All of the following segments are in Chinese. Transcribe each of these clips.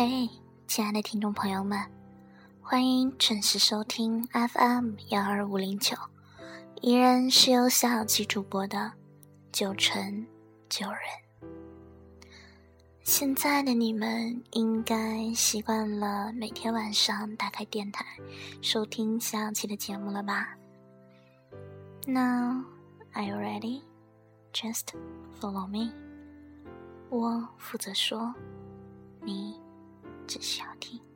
嘿，亲爱的听众朋友们，欢迎准时收听 FM 幺二五零九，依然是由小七主播的九成九人。现在的你们应该习惯了每天晚上打开电台收听小七的节目了吧？Now, are you ready? Just follow me. 我负责说，你只需要听。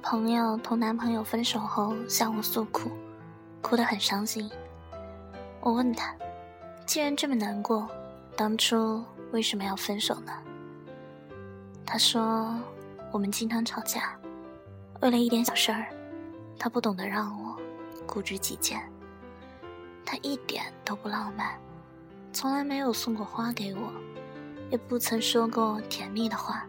朋友同男朋友分手后向我诉苦，哭得很伤心。我问他，既然这么难过，当初为什么要分手呢？他说，我们经常吵架，为了一点小事儿，他不懂得让我，固执己见。他一点都不浪漫，从来没有送过花给我，也不曾说过甜蜜的话。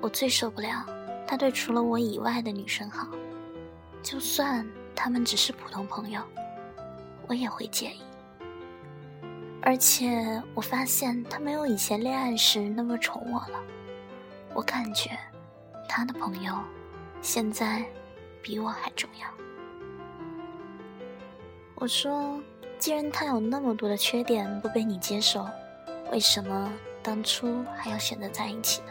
我最受不了。他对除了我以外的女生好，就算他们只是普通朋友，我也会介意。而且我发现他没有以前恋爱时那么宠我了。我感觉他的朋友现在比我还重要。我说，既然他有那么多的缺点不被你接受，为什么当初还要选择在一起呢？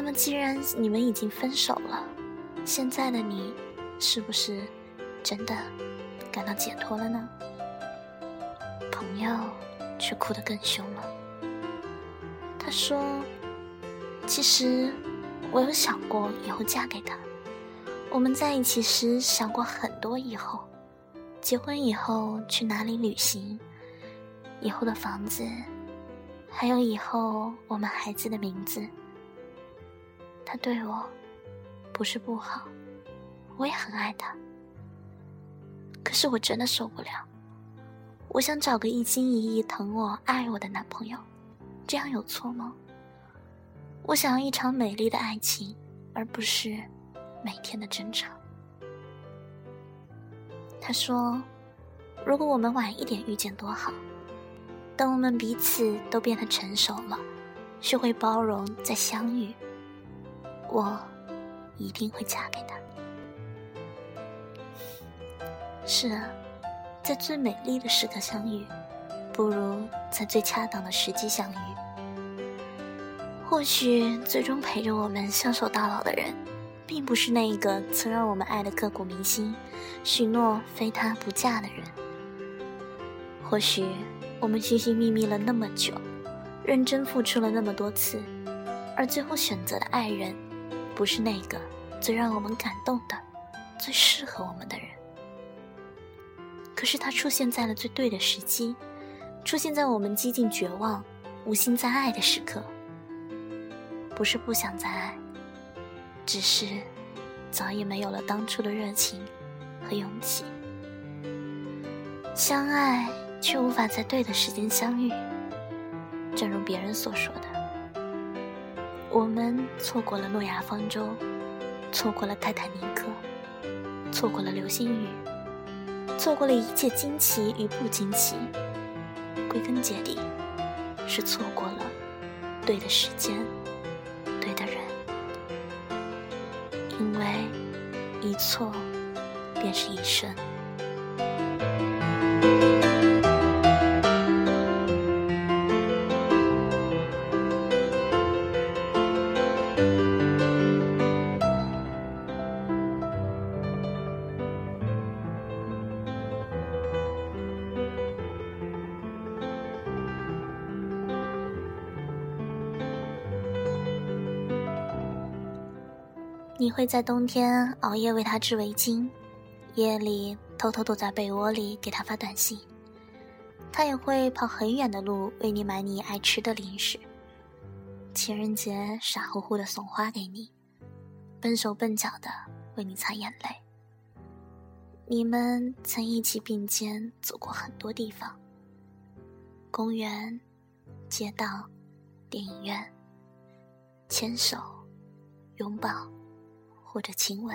那么，既然你们已经分手了，现在的你是不是真的感到解脱了呢？朋友却哭得更凶了。他说：“其实我有想过以后嫁给他。我们在一起时想过很多以后，结婚以后去哪里旅行，以后的房子，还有以后我们孩子的名字。”他对我不是不好，我也很爱他。可是我真的受不了。我想找个一心一意疼我、爱我的男朋友，这样有错吗？我想要一场美丽的爱情，而不是每天的争吵。他说：“如果我们晚一点遇见多好。等我们彼此都变得成熟了，学会包容，再相遇。”我一定会嫁给他。是啊，在最美丽的时刻相遇，不如在最恰当的时机相遇。或许最终陪着我们相守到老的人，并不是那一个曾让我们爱的刻骨铭心、许诺非他不嫁的人。或许我们寻寻觅觅了那么久，认真付出了那么多次，而最后选择的爱人。不是那个最让我们感动的、最适合我们的人，可是他出现在了最对的时机，出现在我们几近绝望、无心再爱的时刻。不是不想再爱，只是早已没有了当初的热情和勇气。相爱却无法在对的时间相遇，正如别人所说的。我们错过了诺亚方舟，错过了泰坦尼克，错过了流星雨，错过了一切惊奇与不惊奇。归根结底，是错过了对的时间，对的人。因为一错，便是一生。你会在冬天熬夜为他织围巾，夜里偷偷躲在被窝里给他发短信。他也会跑很远的路为你买你爱吃的零食。情人节傻乎乎的送花给你，笨手笨脚的为你擦眼泪。你们曾一起并肩走过很多地方，公园、街道、电影院，牵手、拥抱或者亲吻。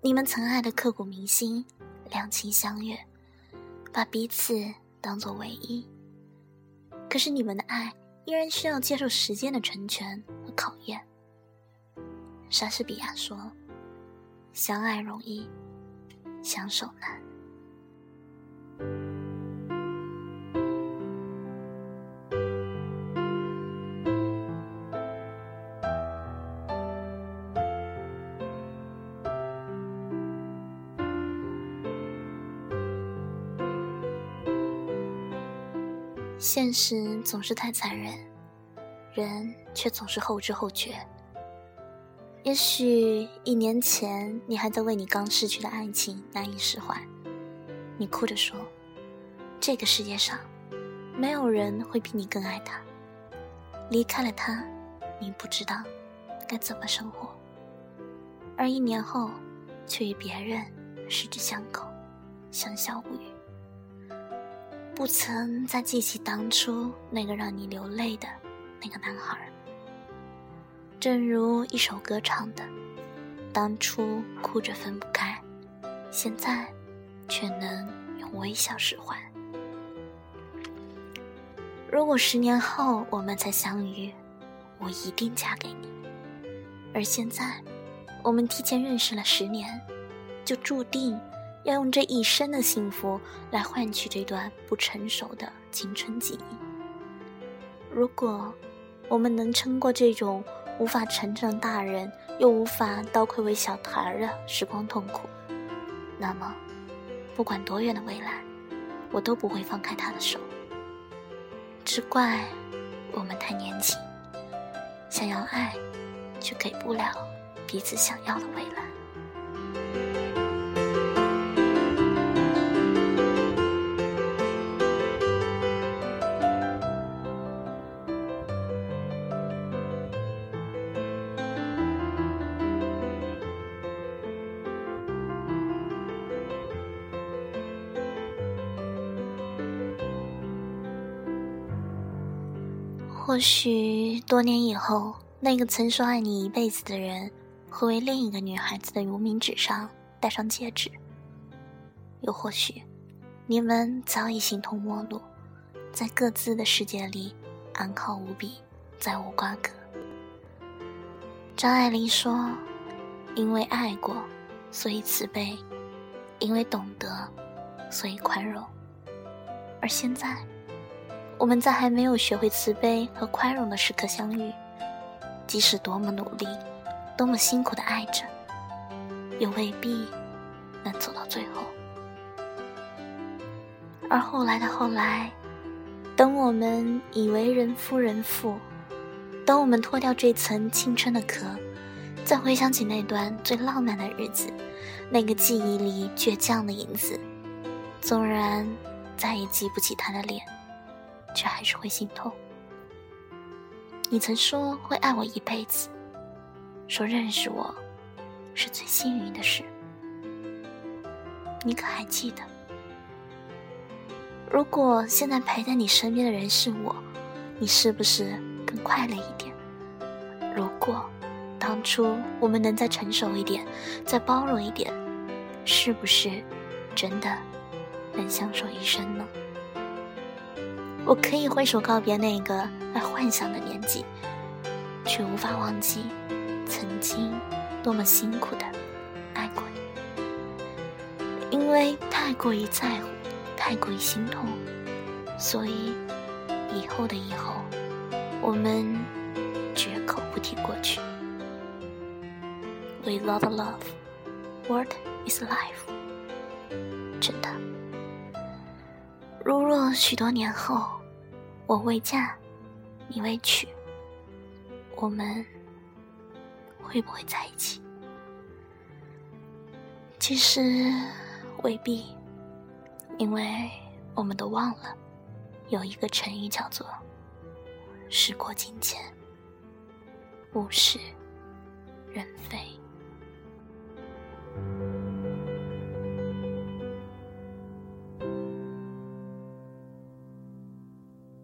你们曾爱的刻骨铭心，两情相悦，把彼此当作唯一。可是你们的爱依然需要接受时间的成全和考验。莎士比亚说：“相爱容易。”相守难。现实总是太残忍，人却总是后知后觉。也许一年前，你还在为你刚失去的爱情难以释怀，你哭着说：“这个世界上，没有人会比你更爱他。离开了他，你不知道该怎么生活。”而一年后，却与别人十指相扣，相笑无语，不曾再记起当初那个让你流泪的那个男孩。正如一首歌唱的：“当初哭着分不开，现在却能用微笑释怀。”如果十年后我们再相遇，我一定嫁给你。而现在，我们提前认识了十年，就注定要用这一生的幸福来换取这段不成熟的青春记忆。如果我们能撑过这种……无法成长大人，又无法倒退为小孩儿的时光痛苦，那么，不管多远的未来，我都不会放开他的手。只怪我们太年轻，想要爱，却给不了彼此想要的未来。或许多年以后，那个曾说爱你一辈子的人，会为另一个女孩子的无名指上戴上戒指。又或许，你们早已形同陌路，在各自的世界里安好无比，再无瓜葛。张爱玲说：“因为爱过，所以慈悲；因为懂得，所以宽容。”而现在。我们在还没有学会慈悲和宽容的时刻相遇，即使多么努力，多么辛苦的爱着，也未必能走到最后。而后来的后来，等我们以为人夫人妇，等我们脱掉这层青春的壳，再回想起那段最浪漫的日子，那个记忆里倔强的影子，纵然再也记不起他的脸。却还是会心痛。你曾说会爱我一辈子，说认识我是最幸运的事。你可还记得？如果现在陪在你身边的人是我，你是不是更快乐一点？如果当初我们能再成熟一点，再包容一点，是不是真的能相守一生呢？我可以挥手告别那个爱幻想的年纪，却无法忘记曾经多么辛苦的爱过你。因为太过于在乎，太过于心痛，所以以后的以后，我们绝口不提过去。We love love, what is life？如若许多年后，我未嫁，你未娶，我们会不会在一起？其实未必，因为我们都忘了，有一个成语叫做时过境迁，物是人非。